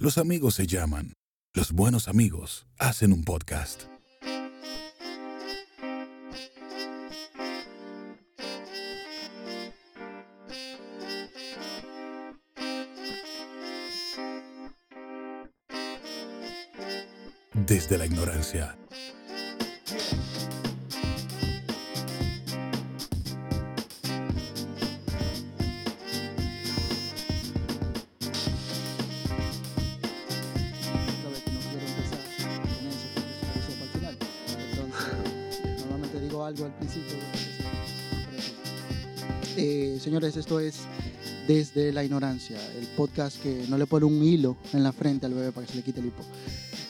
Los amigos se llaman. Los buenos amigos hacen un podcast. Desde la ignorancia. Esto es Desde la Ignorancia, el podcast que no le pone un hilo en la frente al bebé para que se le quite el hipo.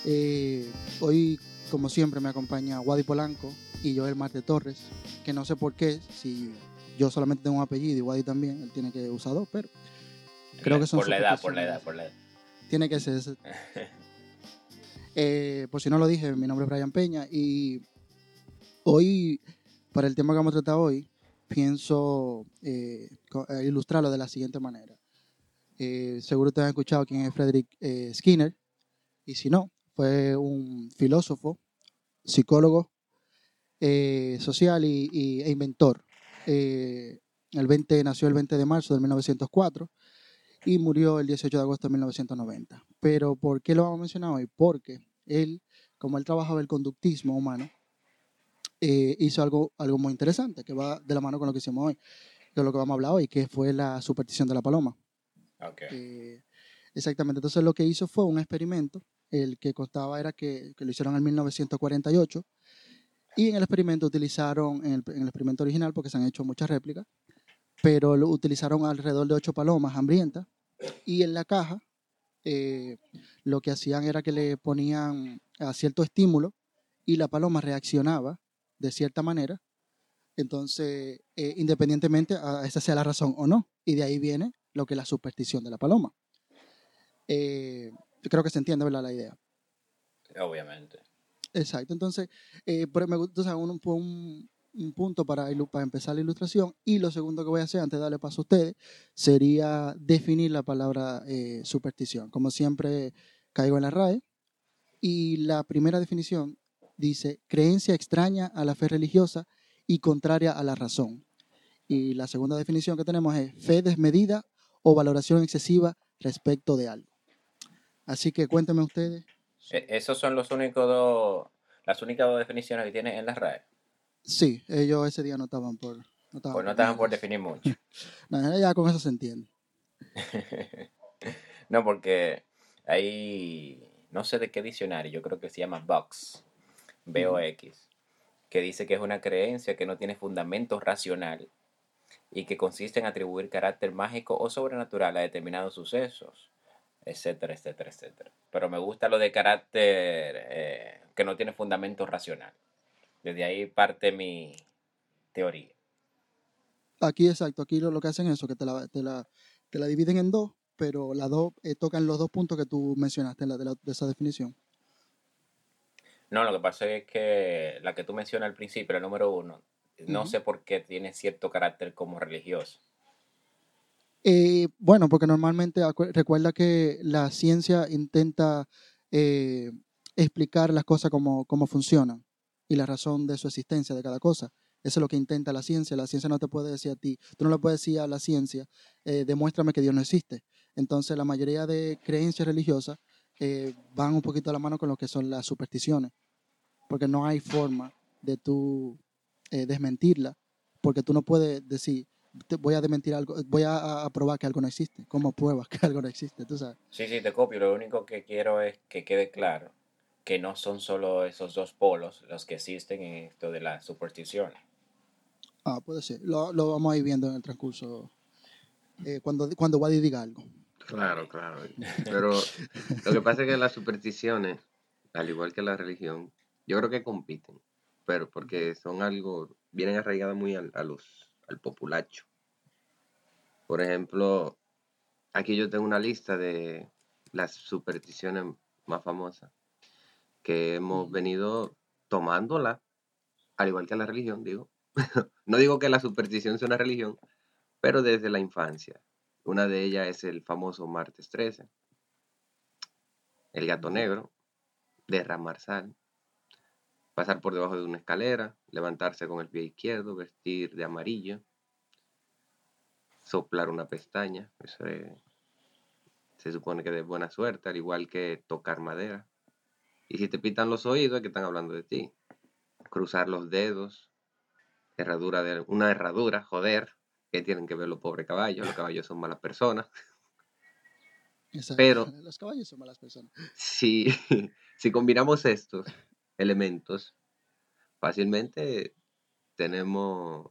Eh, hoy, como siempre, me acompaña Wadi Polanco y Joel Marte Torres, que no sé por qué, si yo solamente tengo un apellido y Wadi también, él tiene que usar dos, pero Creo que son por la edad, por la edad, por la edad. tiene que ser ese. Eh, por si no lo dije, mi nombre es Brian Peña y hoy, para el tema que vamos a tratar hoy, pienso eh, eh, ilustrarlo de la siguiente manera. Eh, seguro ustedes han escuchado quién es Frederick eh, Skinner y si no, fue un filósofo, psicólogo eh, social y, y- e inventor. Eh, el 20, nació el 20 de marzo de 1904 y murió el 18 de agosto de 1990. Pero ¿por qué lo vamos a mencionar hoy? Porque él, como él trabajaba el conductismo humano, eh, hizo algo, algo muy interesante que va de la mano con lo que hicimos hoy, de lo que vamos a hablar hoy, que fue la superstición de la paloma. Eh, exactamente, entonces lo que hizo fue un experimento, el que constaba era que, que lo hicieron en 1948, y en el experimento utilizaron, en el, en el experimento original, porque se han hecho muchas réplicas, pero lo utilizaron alrededor de ocho palomas hambrientas, y en la caja eh, lo que hacían era que le ponían a cierto estímulo y la paloma reaccionaba de cierta manera, entonces, eh, independientemente a esa sea la razón o no, y de ahí viene lo que es la superstición de la paloma. Eh, creo que se entiende, ¿verdad? La idea. Obviamente. Exacto. Entonces, eh, pero me gusta, o sea, un, fue un, un punto para empezar la ilustración. Y lo segundo que voy a hacer antes de darle paso a ustedes sería definir la palabra eh, superstición. Como siempre, caigo en la RAE. Y la primera definición dice creencia extraña a la fe religiosa y contraria a la razón. Y la segunda definición que tenemos es fe desmedida o valoración excesiva respecto de algo. Así que cuéntenme ustedes. E- Esos son los únicos dos, las únicas dos definiciones que tiene en la RAE. Sí, ellos ese día no estaban por. No estaban Pues no estaban por definir mucho. No, ya con eso se entiende. No, porque hay, no sé de qué diccionario, yo creo que se llama Vox, B-O-X, que dice que es una creencia que no tiene fundamento racional y que consiste en atribuir carácter mágico o sobrenatural a determinados sucesos, etcétera, etcétera, etcétera. Pero me gusta lo de carácter eh, que no tiene fundamento racional. Desde ahí parte mi teoría. Aquí, exacto, aquí lo, lo que hacen es eso, que te la, te la, te la dividen en dos, pero las dos eh, tocan los dos puntos que tú mencionaste en la, de, la- de esa definición. No, lo que pasa es que la que tú mencionas al principio, la número uno, no sé por qué tiene cierto carácter como religioso. Eh, bueno, porque normalmente recuerda que la ciencia intenta eh, explicar las cosas como, como funcionan y la razón de su existencia de cada cosa. Eso es lo que intenta la ciencia. La ciencia no te puede decir a ti, tú no le puedes decir a la ciencia, eh, demuéstrame que Dios no existe. Entonces, la mayoría de creencias religiosas eh, van un poquito a la mano con lo que son las supersticiones, porque no hay forma de tú eh, desmentirla, porque tú no puedes decir, te voy a desmentir algo, voy a, a probar que algo no existe. ¿Cómo pruebas que algo no existe? Tú sabes. Sí, sí, te copio. Lo único que quiero es que quede claro que no son solo esos dos polos los que existen en esto de la superstición. Ah, puede ser. Lo, lo vamos a ir viendo en el transcurso. eh, cuando, cuando Wadi diga algo. Claro, claro. Pero lo que pasa es que las supersticiones, al igual que la religión, yo creo que compiten, pero porque son algo, vienen arraigadas muy al, a los, al populacho. Por ejemplo, aquí yo tengo una lista de las supersticiones más famosas que hemos venido tomándola, al igual que la religión, digo. no digo que la superstición sea una religión, pero desde la infancia. Una de ellas es el famoso martes 13. el gato negro, derramar sal, pasar por debajo de una escalera, levantarse con el pie izquierdo, vestir de amarillo, soplar una pestaña, eso es- se supone que de buena suerte, al igual que tocar madera. Y si te pitan los oídos, es que están hablando de ti. Cruzar los dedos, herradura de, una herradura, joder, que tienen que ver los pobres caballos, los caballos son malas personas. Pero- Los caballos son malas personas. Si, si combinamos estos elementos, fácilmente tenemos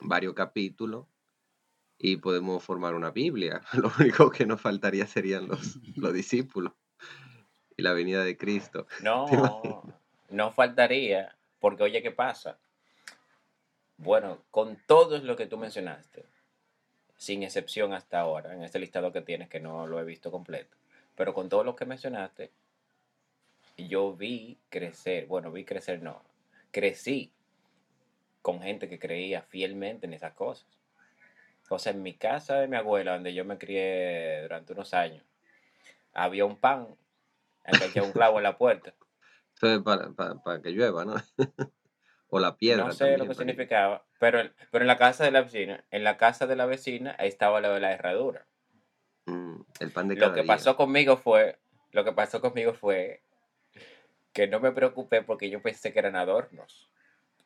varios capítulos y podemos formar una Biblia. Lo único que nos faltaría serían los, los discípulos y la venida de Cristo. No, no faltaría, porque oye, ¿qué pasa? Bueno, con todo lo que tú mencionaste, sin excepción hasta ahora, en este listado que tienes, que no lo he visto completo, pero con todo lo que mencionaste, yo vi crecer, bueno, vi crecer no, crecí con gente que creía fielmente en esas cosas. O sea, en mi casa de mi abuela, donde yo me crié durante unos años, había un pan, que que un clavo en la puerta. Para, para- para que llueva, ¿no? o la piedra. No sé también, lo que que- significaba, pero, en- pero en la casa de la vecina, en la casa de la vecina, ahí estaba lo de la herradura. Mm, el pan de Lo cada que día. pasó conmigo fue, lo que pasó conmigo fue que no me preocupé porque yo pensé que eran adornos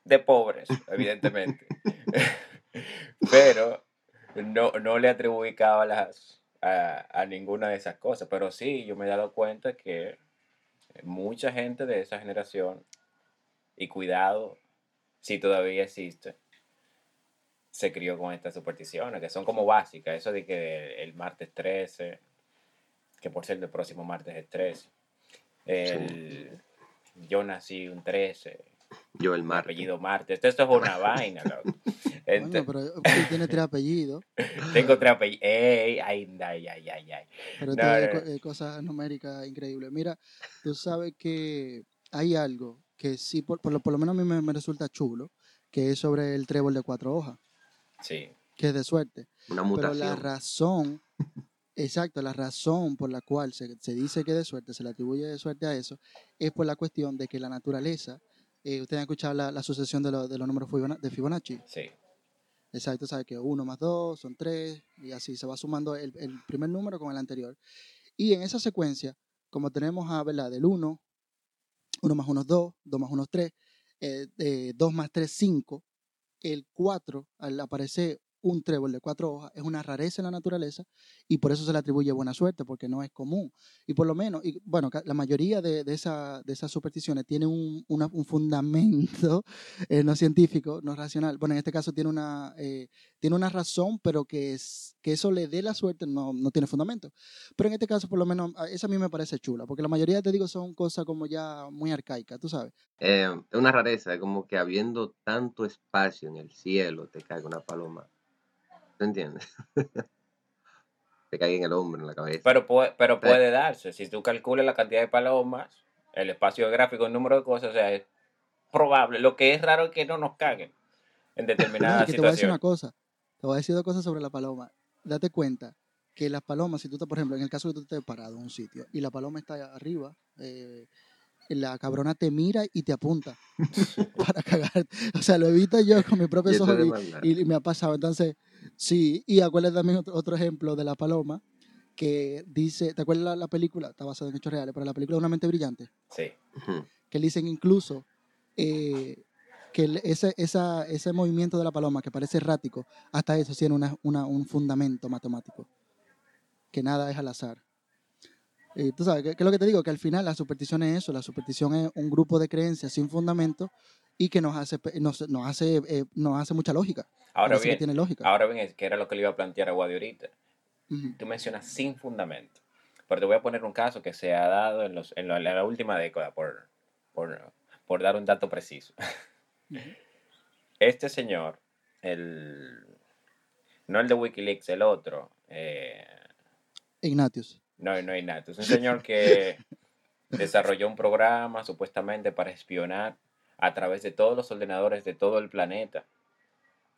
de pobres, evidentemente. pero no, no le atribuyaba las a, a ninguna de esas cosas. Pero sí, yo me he dado cuenta que mucha gente de esa generación, y cuidado, si todavía existe, se crió con estas supersticiones, que son como básicas. Eso de que el martes 13, que por ser el próximo martes es 13. El, Yo nací un 13, Yo el mi martes. apellido Martes. Esto es una vaina, loco. Coño, Ente- pero él tiene tres apellidos, tengo tres apellidos. Ey, ay, ay, ay, ay, ay. pero No, tiene no, co- no. eh, cosas numéricas increíbles. Mira, tú sabes que hay algo que sí, por, por lo, por lo menos a mí me, me resulta chulo, que es sobre el trébol de cuatro hojas, Sí. que es de suerte. Una Pero la mutación. razón, exacto, la razón por la cual se, se dice que es de suerte, se le atribuye de suerte a eso, es por la cuestión de que la naturaleza, eh, ustedes han escuchado la, la sucesión de, lo- de los números de Fibonacci, Sí. exacto, sabe que uno más dos son tres, y así se va sumando el, el primer número con el anterior. Y en esa secuencia, como tenemos a, ¿verdad? Del 1, 1 más 1 es 2, 2 más 1 es 3, eh, 2 más 3 5, el 4, al aparecer un trébol de cuatro hojas, es una rareza en la naturaleza y por eso se le atribuye buena suerte, porque no es común. Y por lo menos, bueno, la mayoría de, de, esa- de esas supersticiones tienen un, un fundamento eh, no científico, no racional. Bueno, en este caso tiene una, eh, tiene una razón, pero que, que eso le dé la suerte no, no tiene fundamento. Pero en este caso, por lo menos, esa a mí me parece chula, porque la mayoría, te digo, son cosas como ya muy arcaicas, tú sabes. Eh, es una rareza, como que habiendo tanto espacio en el cielo, te caiga una paloma. ¿Te entiendes? te caiga en el hombro, en la cabeza. Pero puede, pero puede darse. Si tú calculas la cantidad de palomas, el espacio gráfico, el número de cosas, o sea, es probable. Lo que es raro es que no nos caguen en determinadas y que te voy a decir una situaciones. cosa. Te voy a decir dos cosas sobre la paloma. Date cuenta que las palomas, si tú estás, por ejemplo, en el caso que tú estés parado en un sitio y la paloma está arriba, eh, la cabrona te mira y te apunta para cagar. O sea, lo he visto yo con mis propios ojos y- y, me ha pasado. Entonces, sí. Y acuérdate también otro, otro ejemplo de la paloma que dice, ¿te acuerdas la, la película? Está basada en hechos reales, pero la película de Una mente brillante Sí. Que dicen incluso eh, que el- ese, esa, ese movimiento de la paloma que parece errático, hasta eso tiene una, una- un fundamento matemático, que nada es al azar. Y tú sabes, ¿qué, qué es lo que te digo? Que al final la superstición es eso, la superstición es un grupo de creencias sin fundamento y que nos hace, nos, nos hace, eh, nos hace mucha lógica. Ahora Parece que bien, tiene lógica. ahora bien, que era lo que le iba a plantear a Wadi ahorita. Tú mencionas sin fundamento. Pero te voy a poner un caso que se ha dado en, los, en, la, en la última década, por, por, por dar un dato preciso. Este señor, el, no el de Wikileaks, el otro, eh, Ignatius. No, no hay nada. Es un señor que desarrolló un programa supuestamente para espionar a través de todos los ordenadores de todo el planeta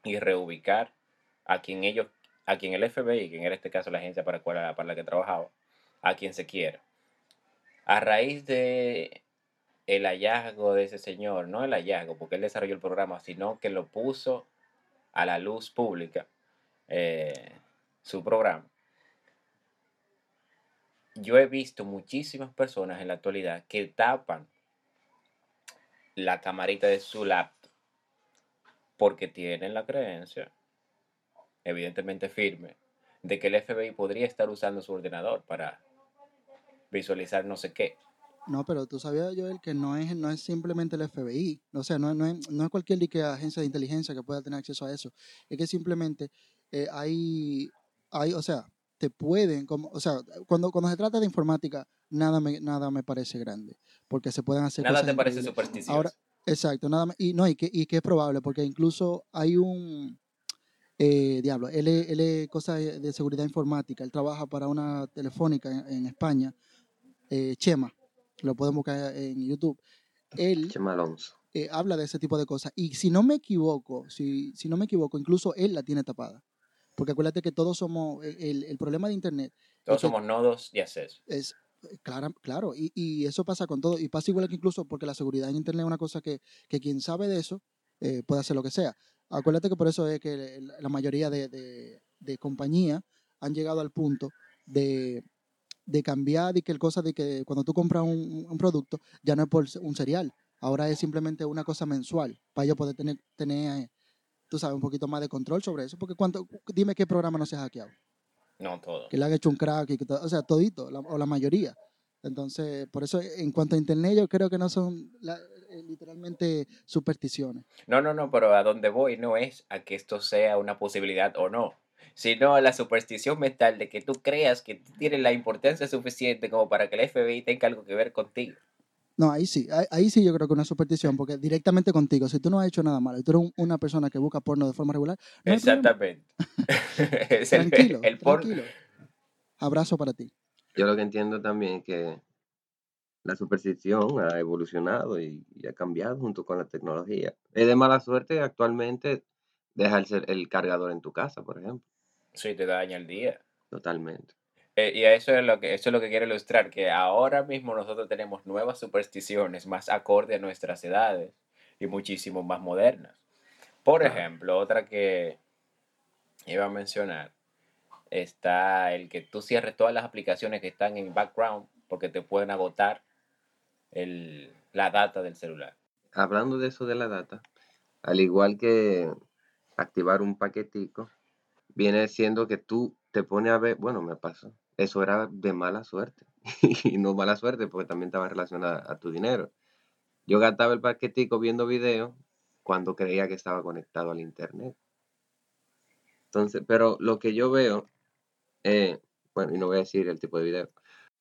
y reubicar a quien ellos, a quien el FBI, que en este caso la agencia para la, cual- para la que trabajaba, a quien se quiera. a raíz de el hallazgo de ese señor, no el hallazgo, porque él desarrolló el programa, sino que lo puso a la luz pública, eh, su programa. Yo he visto muchísimas personas en la actualidad que tapan la camarita de su laptop porque tienen la creencia, evidentemente firme, de que el FBI podría estar usando su ordenador para visualizar no sé qué. No, pero tú sabías, Joel, que no es, no es simplemente el FBI. O sea, no, no, es, no es cualquier agencia de inteligencia que pueda tener acceso a eso. Es que simplemente eh, hay, hay, o sea, te pueden, como, o sea, cuando, cuando se trata de informática, nada me, nada me parece grande. Porque se pueden hacer Nada cosas te parece supersticioso. Ahora, exacto, nada más. Y no, y que, y que es probable, porque incluso hay un. eh, diablo, él es, él es cosa de de seguridad informática. Él trabaja para una telefónica en, en España, eh, Chema. Lo pueden buscar en YouTube. Él Chema Alonso. eh, habla de ese tipo de cosas. Y si no me equivoco, si, si no me equivoco, incluso él la tiene tapada. Porque acuérdate que todos somos. El, el problema de Internet Todos que- somos nodos de acceso. es eh, clara- claro, y, y eso pasa con todo, y pasa igual que incluso porque la seguridad en Internet es una cosa que, que quien sabe de eso eh, puede hacer lo que sea. Acuérdate que por eso es que la la mayoría de, de, de compañías han llegado al punto de, de cambiar y que el cosa de que cuando tú compras un, un producto ya no es por un cereal, ahora es simplemente una cosa mensual para ellos poder tener, tener eh, tú sabes, un poquito más de control sobre eso, porque cuánto, dime qué programa no se ha hackeado No todo. que le han hecho un crack, y que to- o sea, todito, la- o la mayoría. Entonces, por eso, en cuanto a Internet, yo creo que no son la- eh, literalmente supersticiones. No, no, no, pero a donde voy no es a que esto sea una posibilidad o no, sino a la superstición mental de que tú creas que tienes la importancia suficiente como para que el FBI tenga algo que ver contigo. No, ahí sí, ahí, ahí sí yo creo que una superstición, porque directamente contigo, si tú no has hecho nada malo y tú eres un- una persona que busca porno de forma regular, no. Exactamente. es el, tranquilo, el por- tranquilo. Abrazo para ti. Yo lo que entiendo también es que la superstición ha evolucionado y, y ha cambiado junto con la tecnología. Es de mala suerte actualmente dejar el, el cargador en tu casa, por ejemplo. Sí, te daña el día. Totalmente. Eh, y a eso es lo que eso es lo que quiero ilustrar, que ahora mismo nosotros tenemos nuevas supersticiones más acorde a nuestras edades y muchísimo más modernas. Por Claro. ejemplo, otra que iba a mencionar está el que tú cierres todas las aplicaciones que están en background porque te pueden agotar el, la data del celular. Hablando de eso de la data, al igual que activar un paquetico, viene siendo que tú te pones a ver, bueno, me pasó, eso era de mala suerte. y no mala suerte porque también estaba relacionada a tu dinero. Yo gastaba el paquetico viendo videos cuando creía que estaba conectado al internet. Entonces, pero lo que yo veo, eh, bueno, y no voy a decir el tipo de video,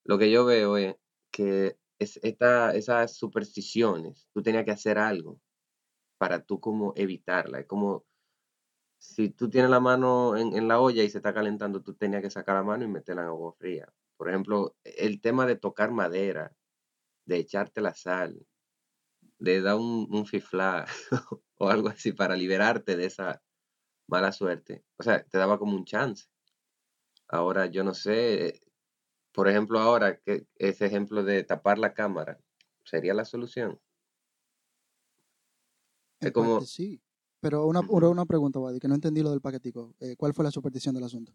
lo que yo veo es que es esta, esas supersticiones, tú tenías que hacer algo para tú como evitarla. Es como si tú tienes la mano en, en la olla y se está calentando, tú tenías que sacar la mano y meterla en agua fría. Por ejemplo, el tema de tocar madera, de echarte la sal, de dar un, un fiflá o algo así para liberarte de esa mala suerte. O sea, te daba como un chance. Ahora, yo no sé, por ejemplo, ahora que ese ejemplo de tapar la cámara, ¿sería la solución? Es como- sí. Pero una, una, una pregunta, Wadi, que no entendí lo del paquetico. Eh, ¿Cuál fue la superstición del asunto?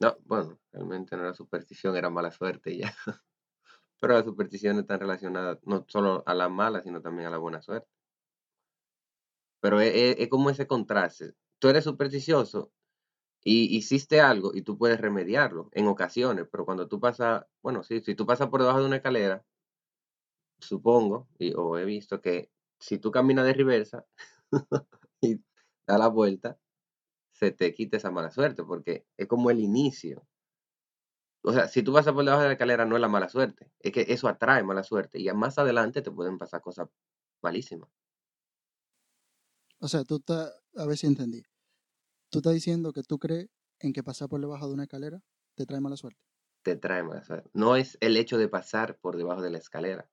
No, bueno, realmente no era superstición, era mala suerte y ya. Pero las supersticiones están relacionadas no solo a la mala, sino también a la buena suerte. Pero es, es- es como ese contraste. Tú eres supersticioso y hiciste algo y tú puedes remediarlo en ocasiones, pero cuando tú pasas, bueno, sí, si tú pasas por debajo de una escalera, supongo, y, o he visto que si tú caminas de reversa y da la vuelta, se te quita esa mala suerte, porque es como el inicio. O sea, si tú pasas por debajo de la escalera, no es la mala suerte, es que eso atrae mala suerte y más adelante te pueden pasar cosas malísimas. O sea, tú estás, a ver si entendí. Tú estás diciendo que tú crees en que pasar por debajo de una escalera te trae mala suerte. Te trae mala suerte. No es el hecho de pasar por debajo de la escalera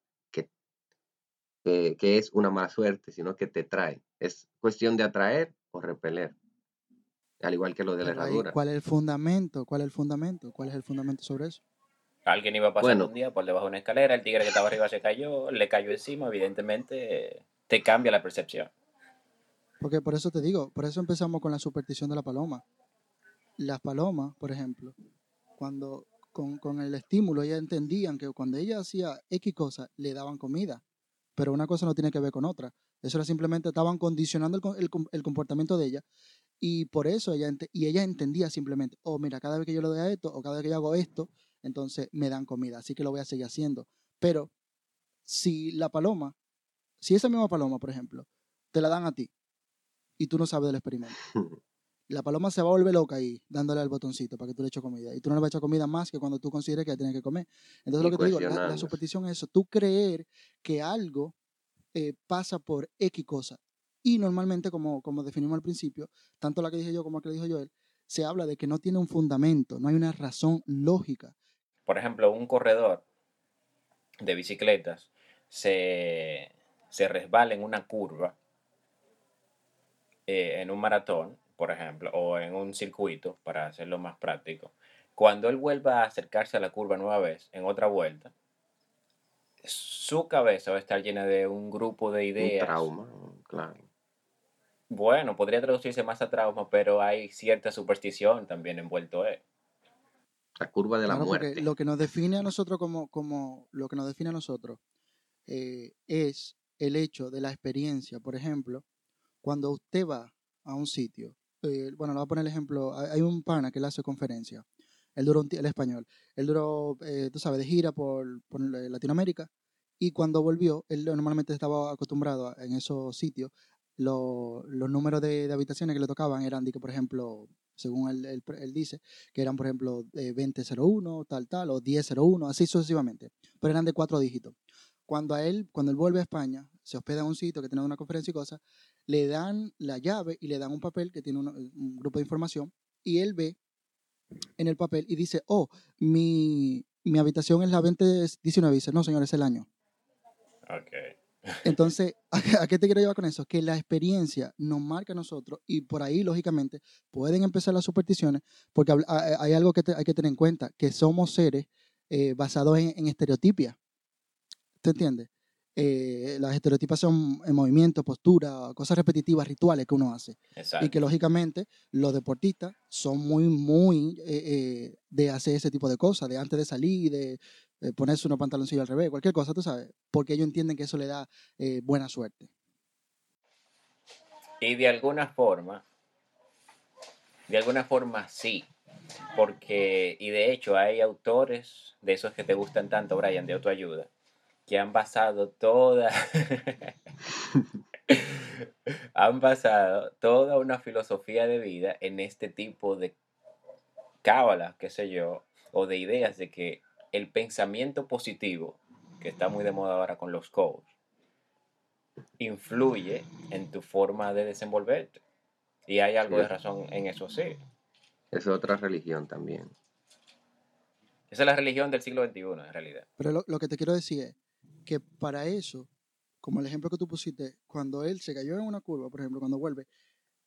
que, que es una mala suerte, sino que te trae. Es cuestión de atraer o repeler. Al igual que lo de la herradura. ¿Cuál es el fundamento? ¿Cuál es el fundamento? ¿Cuál es el fundamento sobre eso? Alguien iba pasando Bueno. un día por debajo de una escalera, el tigre que estaba arriba se cayó, le cayó encima, evidentemente te cambia la percepción. Porque por eso te digo, por eso empezamos con la superstición de la paloma. Las palomas, por ejemplo, cuando con, con el estímulo ellas entendían que cuando ella hacía X cosa, le daban comida. Pero una cosa no tiene que ver con otra. Eso era simplemente, estaban condicionando el, el com- el comportamiento de ella. Y por eso ella, y ella entendía simplemente, oh, mira, cada vez que yo le doy a esto, o cada vez que yo hago esto, entonces me dan comida. Así que lo voy a seguir haciendo. Pero si la paloma, si esa misma paloma, por ejemplo, te la dan a ti, y tú no sabes del experimento. La paloma se va a volver loca ahí, dándole al botoncito para que tú le eches comida. Y tú no le vas a echar comida más que cuando tú consideres que tienes que comer. Entonces, Y lo que te digo, la- superstición es eso. Tú creer que algo eh, pasa por X cosa. Y normalmente, como, como definimos al principio, tanto la que dije yo como la que dijo Joel, se habla de que no tiene un fundamento, no hay una razón lógica. Por ejemplo, un corredor de bicicletas se, se resbala en una curva, eh, en un maratón, por ejemplo, o en un circuito, para hacerlo más práctico. Cuando él vuelva a acercarse a la curva nueva vez, en otra vuelta, su cabeza va a estar llena de un grupo de Un ideas. trauma, claro. Bueno, podría traducirse más a trauma, pero hay cierta superstición también envuelto en. La curva de la muerte. lo que nos define a nosotros como, como lo que nos define a nosotros eh, es el hecho de la experiencia. Por ejemplo, cuando usted va a un sitio, eh, bueno, le voy a poner el ejemplo, hay, un pana que le hace conferencia, él duró el español, él duró, eh, tú sabes, de gira por, por la- Latinoamérica. Y cuando volvió, él normalmente estaba acostumbrado a- en esos sitios, lo- los números de, de habitaciones que le tocaban eran, de que, por ejemplo, según él, él- él dice, que eran, por ejemplo, eh, 2001, tal, tal, o 1001, así sucesivamente, pero eran de cuatro dígitos. Cuando a él, cuando él vuelve a España, se hospeda en un sitio que tiene una conferencia y cosas, le dan la llave y le dan un papel que tiene uno- un grupo de información y él ve en el papel y dice, oh, mi, mi habitación es la 2019. Y dice, no, señor, es el año. Ok. Entonces, ¿a, qué te quiero llevar con eso? Que la experiencia nos marca a nosotros y por ahí, lógicamente, pueden empezar las supersticiones porque hay algo que te- hay que tener en cuenta, que somos seres eh, basados en, en estereotipia. ¿Te entiendes? Eh, las estereotipas son en movimiento, postura, cosas repetitivas, rituales que uno hace. Exacto. Y que lógicamente los deportistas son muy, muy eh, eh, de hacer ese tipo de cosas, de antes de salir, de, eh, ponerse unos pantaloncillos al revés, cualquier cosa, tú sabes, porque ellos entienden que eso le da eh, buena suerte. Y de alguna forma, de alguna forma sí, porque, y de hecho hay autores de esos que te gustan tanto, Brian, de autoayuda, que han basado toda, han basado toda una filosofía de vida en este tipo de cábalas, qué sé yo, o de ideas de que el pensamiento positivo, que está muy de moda ahora con los coaches, influye en tu forma de desenvolverte. Y hay algo Sí. de razón en eso, sí. Es otra religión también. Esa es la religión del siglo XXI, en realidad. Pero lo, lo que te quiero decir es que para eso, como el ejemplo que tú pusiste, cuando él se cayó en una curva, por ejemplo, cuando vuelve,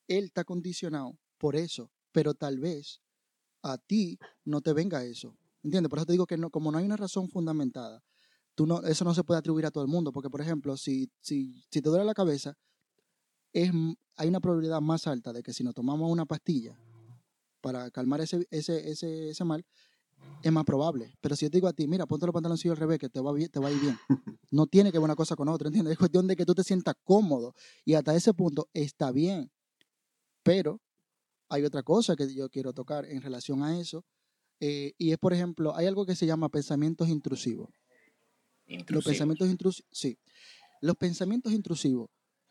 él está condicionado por eso, pero tal vez a ti no te venga eso. ¿Entiendes? Por eso te digo que no, como no hay una razón fundamentada, tú no, eso no se puede atribuir a todo el mundo, porque por ejemplo, si, si, si te duele la cabeza, es, hay una probabilidad más alta de que si nos tomamos una pastilla para calmar ese, ese, ese, ese mal, es más probable. Pero si yo te digo a ti, mira, ponte los pantaloncillos al revés, que te va, bien, te va a ir bien. No tiene que ver una cosa con otra, ¿entiendes? Es cuestión de que tú te sientas cómodo. Y hasta ese punto está bien. Pero hay otra cosa que yo quiero tocar en relación a eso. eh, y es, por ejemplo, hay algo que se llama pensamientos intrusivos. Los Intrusivos. pensamientos intrusivos, sí. Los pensamientos intrusivos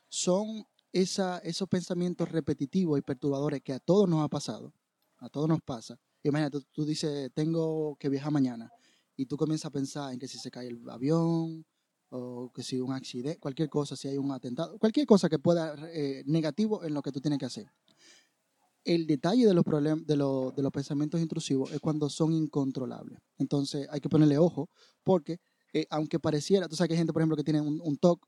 son esa, esos pensamientos repetitivos y perturbadores que a todos nos ha pasado, a todos nos pasa. Imagínate, tú, tú dices, tengo que viajar mañana, y tú comienzas a pensar en que si se cae el avión, o que si un accidente, cualquier cosa, si hay un atentado, cualquier cosa que pueda, eh, negativo en lo que tú tienes que hacer. El detalle de los, problem- de, los- de los pensamientos intrusivos es cuando son incontrolables. Entonces hay que ponerle ojo, porque eh, aunque pareciera, tú sabes que hay gente, por ejemplo, que tiene un, un TOC,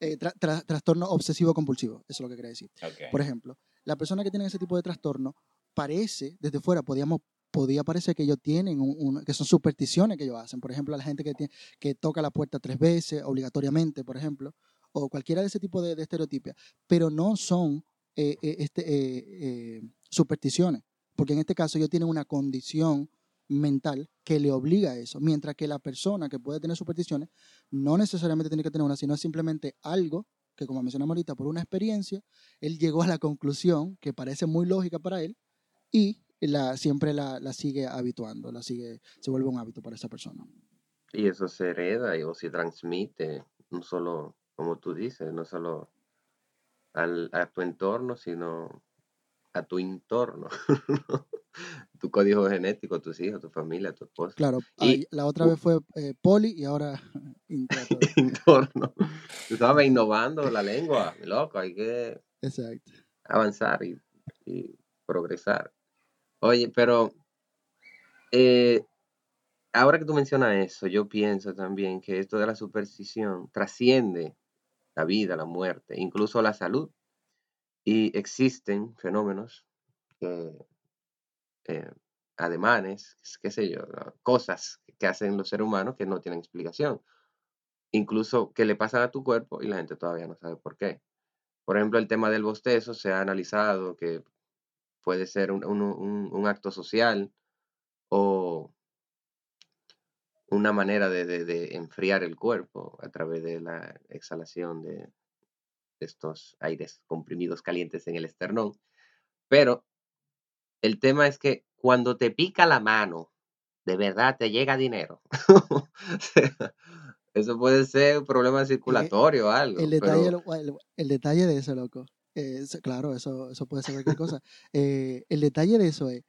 eh, tra- tra- trastorno obsesivo compulsivo, eso es lo que quiere decir. Por ejemplo, la persona que tiene ese tipo de trastorno parece, desde fuera, podíamos podía parecer que ellos tienen, un- un- que son supersticiones que ellos hacen. Por ejemplo, la gente que, tiene, que toca la puerta tres veces, obligatoriamente, por ejemplo, o cualquiera de ese tipo de, de estereotipias, pero no son eh, eh, este, eh, eh, supersticiones, porque en este caso ellos tienen una condición mental que le obliga a eso, mientras que la persona que puede tener supersticiones no necesariamente tiene que tener una, sino simplemente algo que, como mencionamos ahorita, por una experiencia, él llegó a la conclusión que parece muy lógica para él y la, siempre la, la sigue habituando, la sigue, se vuelve un hábito para esa persona. Y eso se hereda y, o se transmite, no solo, como tú dices, no solo al, a tu entorno, sino a tu entorno. tu código genético, tus hijos, tu familia, tu esposa. Claro, Y- la otra vez fue eh, poli y ahora entorno. Tú sabes, innovando la lengua, loco, hay que Exacto. avanzar y, y progresar. Oye, pero eh, ahora que tú mencionas eso, yo pienso también que esto de la superstición trasciende la vida, la muerte, incluso la salud. Y existen fenómenos, eh, ademanes, qué sé yo, cosas que hacen los seres humanos que no tienen explicación. Incluso que le pasan a tu cuerpo y la gente todavía no sabe por qué. Por ejemplo, el tema del bostezo se ha analizado que puede ser un, un- un- un acto social o una manera de, de- de enfriar el cuerpo a través de la exhalación de estos aires comprimidos calientes en el esternón. Pero el tema es que cuando te pica la mano, de verdad te llega dinero. O sea, Eso puede ser un problema circulatorio o algo. El detalle, pero- lo- el, el detalle de eso, loco, eh, claro, eso, eso puede ser cualquier cosa. Eh, el detalle de eso es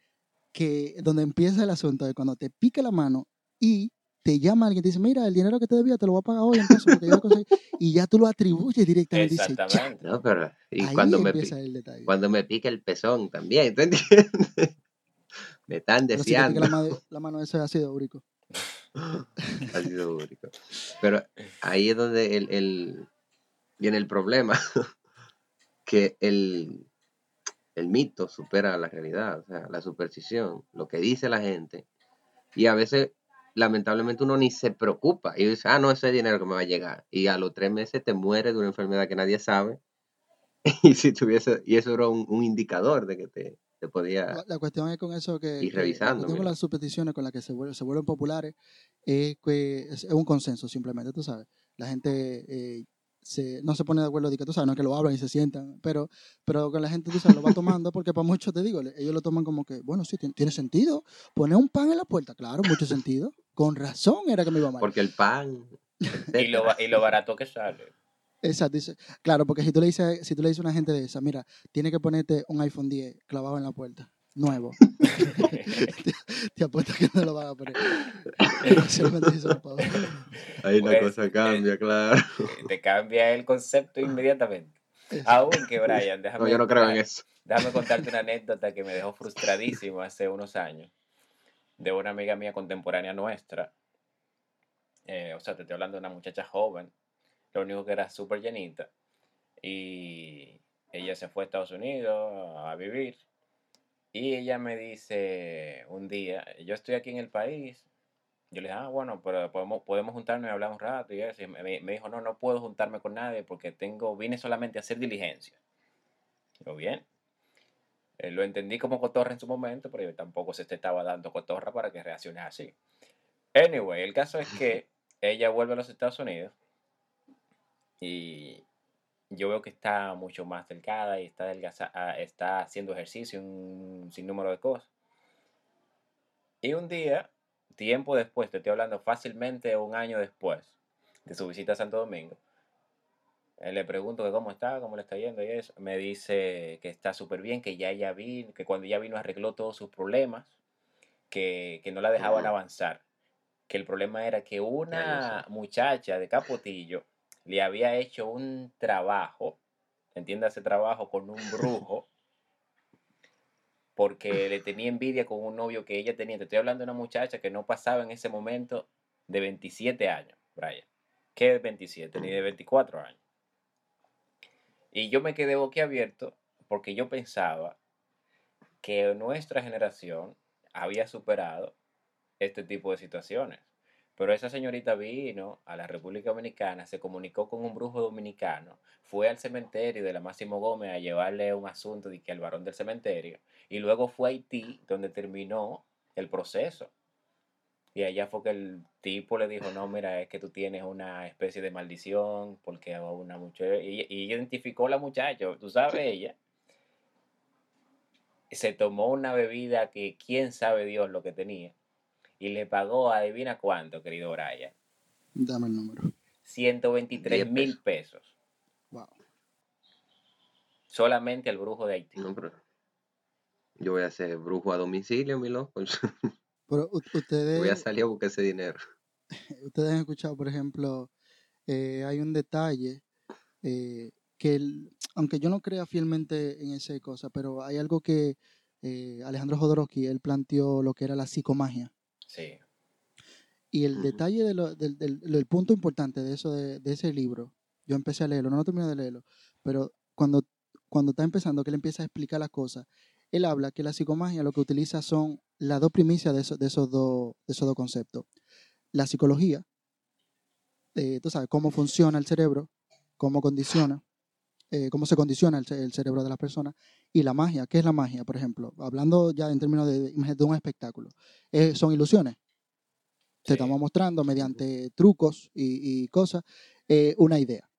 que donde empieza el asunto es cuando te pica la mano y te llama alguien y te dice, mira, el dinero que te debía te lo voy a pagar hoy entonces porque yo lo conseguí", y ya tú lo atribuyes directamente. Exactamente. No, pero y Ahí cuando me, pi- empieza el detalle. cuando me pica el pezón también, ¿tú entiendes? Me están Pero si pica deseando. la, mano, la mano, eso es ácido úrico. ácido úrico. Pero ahí es donde el, el- viene el problema, que el, el mito supera la realidad, o sea, la superstición, lo que dice la gente, y a veces, lamentablemente, uno ni se preocupa, y dice, ah, no, ese es dinero que me va a llegar, y a los tres meses te mueres de una enfermedad que nadie sabe, y si tuviese, y eso era un, un indicador de que te, te podía... La, la cuestión es con eso que, Y la revisando, cuestión con las supersticiones con las que se, vuel- se vuelven populares es que es, es un consenso simplemente, tú sabes. La gente eh, se, no se pone de acuerdo de que tú sabes, no es que lo hablan y se sientan, pero, pero con la gente tú sabes, lo va tomando porque para muchos te digo, le- ellos lo toman como que, bueno, sí, tiene, tiene sentido. Poner un pan en la puerta, claro, mucho sentido. Con razón era que me iba mal. Porque el pan, Y lo, y lo barato que sale. Exacto, dice, claro, porque si tú le dices, si tú le dices a una gente de esa, mira, tiene que ponerte un iPhone 10 clavado en la puerta, nuevo. te, te apuesto que no lo van a poner. Especialmente si son pavos. Ahí la Pues, cosa eh, cambia, claro. Te cambia el concepto inmediatamente. Aunque, Brian, déjame, No, yo no creo en déjame- eso. déjame contarte una anécdota que me dejó frustradísimo hace unos años de una amiga mía contemporánea nuestra. Eh, o sea, te estoy hablando de una muchacha joven, lo único que era súper llenita. Y ella se fue a Estados Unidos a vivir. Y ella me dice un día, yo estoy aquí en el país. Yo le dije, ah, bueno, pero podemos, podemos juntarnos y hablar un rato. Y eso. Y me, me dijo, no, no puedo juntarme con nadie porque tengo, vine solamente a hacer diligencia. Digo, bien. Eh, lo entendí como cotorra en su momento, pero yo tampoco se te estaba dando cotorra para que reacciones así. Anyway, el caso es que ella vuelve a los Estados Unidos y yo veo que está mucho más delgada y está, adelgaza- ah, está haciendo ejercicio, un sinnúmero de cosas. Y un día, tiempo después, te estoy hablando fácilmente un año después de su visita a Santo Domingo, eh, le pregunto que cómo está, cómo le está yendo y eso. Me dice que está súper bien, que ya ella vino, que cuando ella vino arregló todos sus problemas, que, que no la dejaban avanzar. Que el problema era que Ya una muchacha de Capotillo le había hecho un trabajo, entiéndase trabajo con un brujo, porque le tenía envidia con un novio que ella tenía. Te estoy hablando de una muchacha que no pasaba en ese momento de 27 años, Brian. ¿Qué de 27? Ni de 24 años. Y yo me quedé boquiabierto porque yo pensaba que nuestra generación había superado este tipo de situaciones. Pero esa señorita vino a la República Dominicana, se comunicó con un brujo dominicano, fue al cementerio de la Máximo Gómez a llevarle un asunto de que al varón del cementerio, y luego fue a Haití, donde terminó el proceso. Y allá fue que el tipo le dijo, no, mira, es que tú tienes una especie de maldición, porque una muchacha, y, y identificó a la muchacha, tú sabes, ella, se tomó una bebida que quién sabe Dios lo que tenía, y le pagó, adivina cuánto, querido Brian. Dame el número. 123 Diez mil pesos. Wow. Solamente al brujo de Haití. No, pero yo voy a ser brujo a domicilio, mi loco. Pero ustedes, Voy a salir a buscar ese dinero. ustedes han escuchado, por ejemplo, eh, hay un detalle eh, que, el- aunque yo no crea fielmente en esa cosa, pero hay algo que eh, Alejandro Jodorowsky, él planteó lo que era la psicomagia. Sí. Y el detalle de lo- del, del- del punto importante de eso, de, de ese libro, yo empecé a leerlo, no lo terminé de leerlo, pero cuando, cuando está empezando, que él empieza a explicar las cosas, él habla que la psicomagia lo que utiliza son las dos primicias de, esos- de, esos, dos, de esos dos conceptos. La psicología, eh, tú sabes, cómo funciona el cerebro, cómo condiciona, eh, cómo se condiciona el, ce- el cerebro de las personas, y la magia, ¿qué es la magia? Por ejemplo, hablando ya en términos de, de un espectáculo, eh, son ilusiones te Sí. estamos mostrando mediante trucos y, y cosas eh, una idea.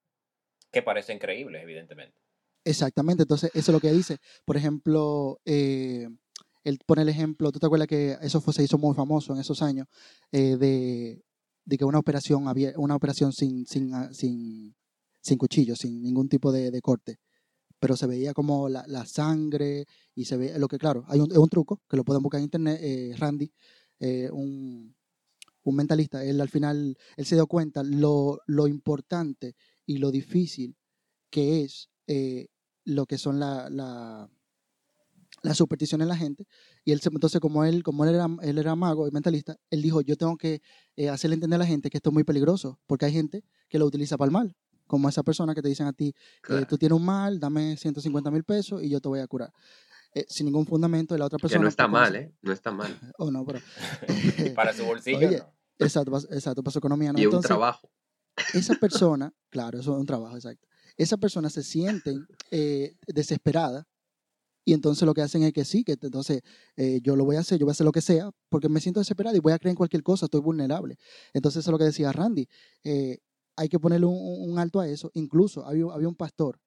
Que parece increíble, evidentemente. Exactamente, entonces eso es lo que dice. Por ejemplo, él pone el ejemplo, ¿tú te acuerdas que eso fue, se hizo muy famoso en esos años? de, de que una operación, había, una operación sin, sin, ah, sin, sin cuchillo, sin ningún tipo de, de corte. Pero se veía como la, la sangre y se ve lo que, claro, hay un, un truco que lo pueden buscar en internet, eh, Randy, eh, un, un mentalista, él al final, él se dio cuenta lo, lo importante y lo difícil que es eh, lo que son la, la, las supersticiones en la gente. Y él, entonces, como él, como él era, él era mago y mentalista, él dijo, yo tengo que eh, hacerle entender a la gente que esto es muy peligroso, porque hay gente que lo utiliza para el mal, como esa persona que te dicen a ti, eh, Claro. tú tienes un mal, dame 150 mil pesos y yo te voy a curar. Eh, sin ningún fundamento, y la otra Que persona... no está mal, ¿eh? No está mal. Oh, no, pero... Para su bolsillo, Oye, no. Exacto, exacto, para su economía. ¿no? Y es un Entonces, trabajo. esa persona, claro, eso es un trabajo, exacto. Esa persona se sienten eh, desesperada y entonces lo que hacen es que sí, que entonces eh, yo lo voy a hacer, yo voy a hacer lo que sea porque me siento desesperada y voy a creer en cualquier cosa, estoy vulnerable. Entonces eso es lo que decía Randy, eh, hay que ponerle un, alto a eso. Incluso había, un pastor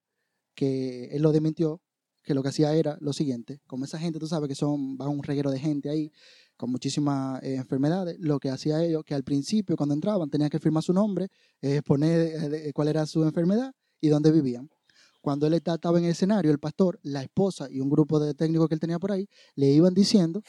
que él lo desmintió, que lo que hacía era lo siguiente, como esa gente, tú sabes que son, un reguero de gente ahí con muchísimas eh, enfermedades, lo que hacía ellos, que al principio cuando entraban tenían que firmar su nombre, eh, poner eh, de- cuál era su enfermedad y dónde vivían. Cuando él esta- estaba en el escenario, el pastor, la esposa y un grupo de técnicos que él tenía por ahí, le iban diciendo,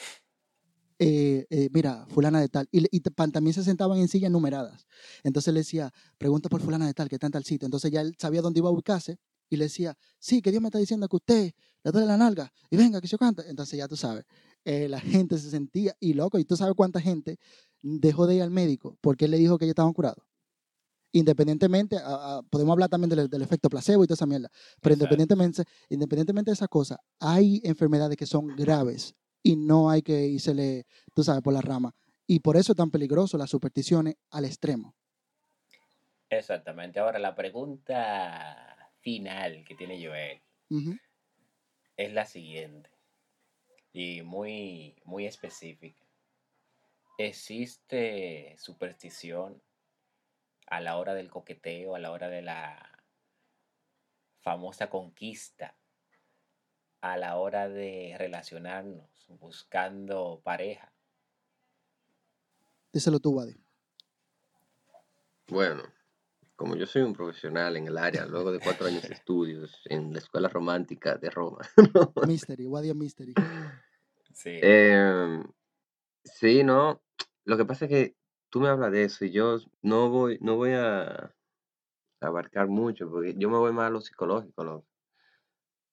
eh, eh, mira, fulana de tal, y, y también se sentaban en sillas numeradas. Entonces le decía, pregunta por fulana de tal, que está en tal sitio. Entonces ya él sabía dónde iba a ubicarse y le decía, sí, que Dios me está diciendo que usted le duele la nalga y venga, que se canta. Entonces ya tú sabes, eh, la gente se sentía, y loco, y tú sabes cuánta gente dejó de ir al médico porque él le dijo que ellos estaban curados. Independientemente, a- a- podemos hablar también del, del efecto placebo y toda esa mierda, pero Exacto. independientemente, independientemente de esas cosas, hay enfermedades que son graves y no hay que irse, tú sabes, por la rama. Y por eso es tan peligroso las supersticiones al extremo. Exactamente. Ahora, la pregunta final que tiene Joel es la siguiente y muy, muy específica. ¿Existe superstición a la hora del coqueteo, a la hora de la famosa conquista, a la hora de relacionarnos, buscando pareja? Díselo tú, Wadi. Bueno, como yo soy un profesional en el área, luego de cuatro años de estudios en la Escuela Romántica de Roma, Mystery, Wadi Mystery. Sí, Em, sí, no. Lo que pasa es que tú me hablas de eso y yo no voy, no voy a abarcar mucho, porque yo me voy más a lo psicológico, ¿no?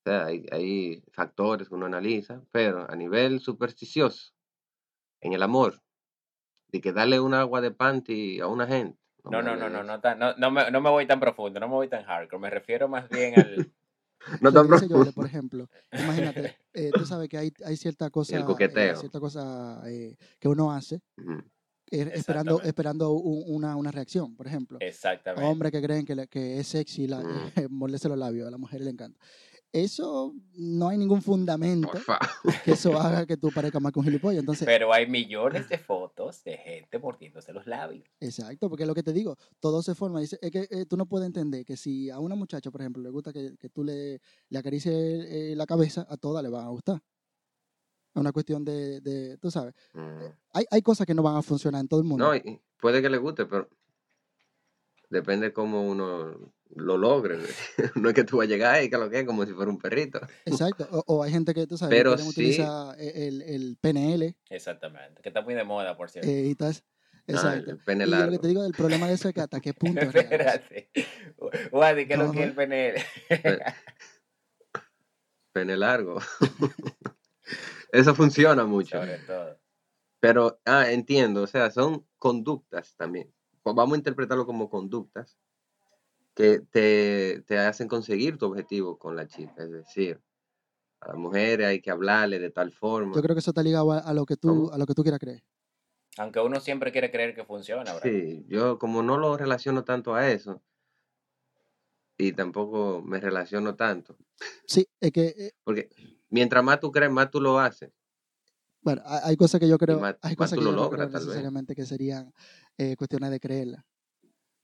Sea, hay, hay factores que uno analiza, pero a nivel supersticioso, en el amor, de que darle un agua de panty a una gente. No, no, no, no, no, tan- no, no me, no me voy tan profundo, no me voy tan hardcore. Me refiero más bien al, No tan profundo. por ejemplo, imagínate, eh, tú sabes que hay, hay cierta cosa, eh, coqueteo. cierta cosa eh, que uno hace eh, esperando, esperando un- una, una reacción, por ejemplo. Exactamente. Hombres que creen que, le- que es sexy la, Mm. morderse los labios, a la mujer le encanta. Eso no hay ningún fundamento que eso haga que tú parezcas más que un gilipollas. Entonces, Pero hay millones de fotos de gente mordiéndose los labios. exacto, porque es lo que te digo, todo se forma. Es que eh, tú no puedes entender que si a una muchacha, por ejemplo, le gusta que, que tú le, le acaricies eh, la cabeza, a todas le van a gustar. Es una cuestión de, de tú sabes, Mm. hay, hay cosas que no van a funcionar en todo el mundo. No, puede que le guste, pero depende cómo uno lo logre. No es que tú vas a llegar ahí, que lo que es, como si fuera un perrito. Exacto. O, o hay gente que, tú sabes, que Pero quieren sí. utilizar eh, el, el PNL Exactamente. Que está muy de moda, por cierto. eh, y. Ah, el- Exacto. el pene y yo lo que te digo, el problema de eso es que hasta qué punto es real eso. Espérate. Wadi, ¿qué es lo que es el PNL? Pe- Pene largo. Eso funciona mucho. Sobre todo. Pero, ah, entiendo, o sea, son conductas también. Vamos a interpretarlo como conductas que te, te hacen conseguir tu objetivo con la chica. Es decir, a las mujeres hay que hablarle de tal forma. Yo creo que eso está ligado a, a lo que tú, ¿Cómo? a lo que tú quieras creer. Aunque uno siempre quiere creer que funciona, ¿verdad? Sí, yo como no lo relaciono tanto a eso y tampoco me relaciono tanto, Sí, es que, eh, porque mientras más tú crees, más tú lo haces. Bueno, hay, cosas que yo creo, más- hay cosas que lo yo no creo necesariamente que serían eh, cuestiones de creerla.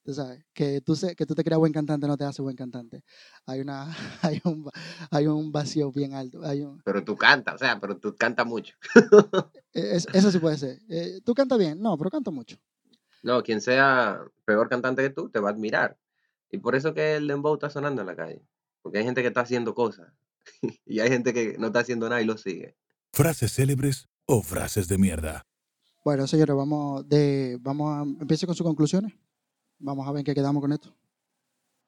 Tú sabes, que tú, se- que tú te creas buen cantante no te hace buen cantante. Hay una, hay un, hay un vacío bien alto. Hay un, Pero tú cantas, o sea, pero tú cantas mucho. eh, es- eso sí puede ser. Eh, ¿Tú cantas bien? No, pero canto mucho. No, quien sea peor cantante que tú te va a admirar. Y por eso que el dembow está sonando en la calle. Porque hay gente que está haciendo cosas. y hay gente que no está haciendo nada y lo sigue. Frases célebres o frases de mierda. Bueno, señores, vamos, de, vamos a, empiece con sus conclusiones. Vamos a ver en qué quedamos con esto.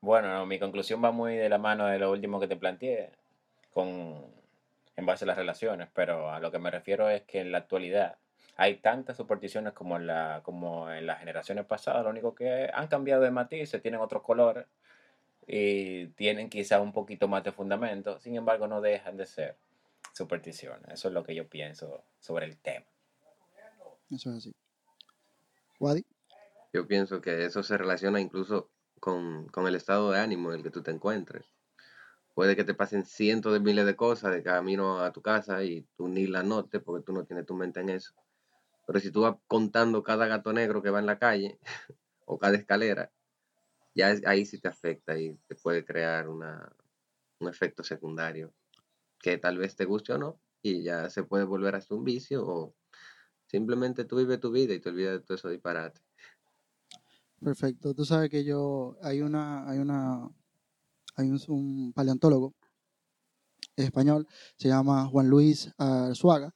Bueno, no, mi conclusión va muy de la mano de lo último que te planteé, con, en base a las relaciones, pero a lo que me refiero es que en la actualidad hay tantas supersticiones como en, la, como en las generaciones pasadas, lo único que han cambiado de matices, tienen otros colores y tienen quizá un poquito más de fundamento, sin embargo no dejan de ser supersticiones. Eso es lo que yo pienso sobre el tema. Eso es así. Wadi, Yo pienso que eso se relaciona incluso con, con el estado de ánimo en el que tú te encuentres. Puede que te pasen cientos de miles de cosas de camino a tu casa y tú ni la notes porque tú no tienes tu mente en eso. Pero si tú vas contando cada gato negro que va en la calle o cada escalera, ya es- ahí sí te afecta y te puede crear una, un efecto secundario que tal vez te guste o no y ya se puede volver hasta un vicio o simplemente tú vives tu vida y te olvidas de todo eso disparate. perfecto. Tú sabes que yo, hay una, hay una, hay un, un paleontólogo español, se llama Juan Luis Arzuaga,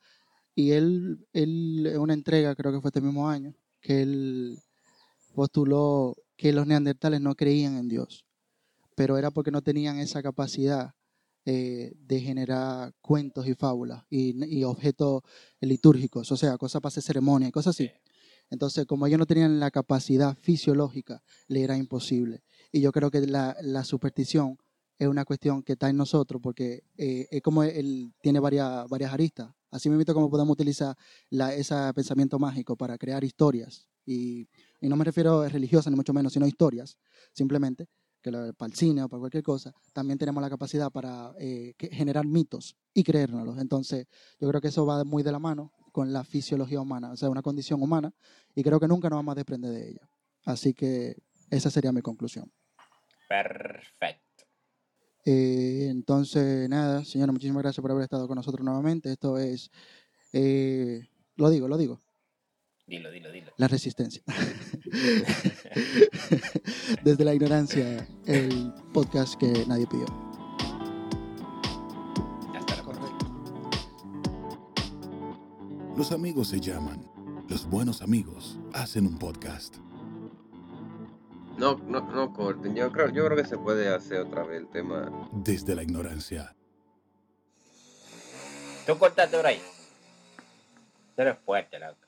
y él, él, en una entrega, creo que fue este mismo año, que él postuló que los neandertales no creían en Dios, pero era porque no tenían esa capacidad eh, de generar cuentos y fábulas y, y objetos litúrgicos, o sea, cosas para hacer ceremonia y cosas así. Sí. Entonces, como ellos no tenían la capacidad fisiológica, le era imposible. Y yo creo que la, la superstición es una cuestión que está en nosotros porque eh, es como él tiene varias, varias aristas. Así mismo como podemos utilizar la, ese pensamiento mágico para crear historias. Y, y no me refiero a religiosas ni mucho menos, sino historias, simplemente, que lo- para el cine o para cualquier cosa, también tenemos la capacidad para eh, generar mitos y creérnoslos. Entonces, yo creo que eso va muy de la mano con la fisiología humana, o sea, una condición humana, y creo que nunca nos vamos a desprender de ella. Así que esa sería mi conclusión. Perfecto. Eh, entonces, nada, señora, muchísimas gracias por haber estado con nosotros nuevamente. Esto es, eh, lo digo, lo digo, Dilo, dilo, dilo. la resistencia. Desde la ignorancia, el podcast que nadie pidió. Hasta la próxima. Los amigos se llaman. Los buenos amigos hacen un podcast. No, no, no corten. Yo creo, yo creo que se puede hacer otra vez el tema. Desde la ignorancia. Tú cortaste por ahí. Tú eres fuerte, loco.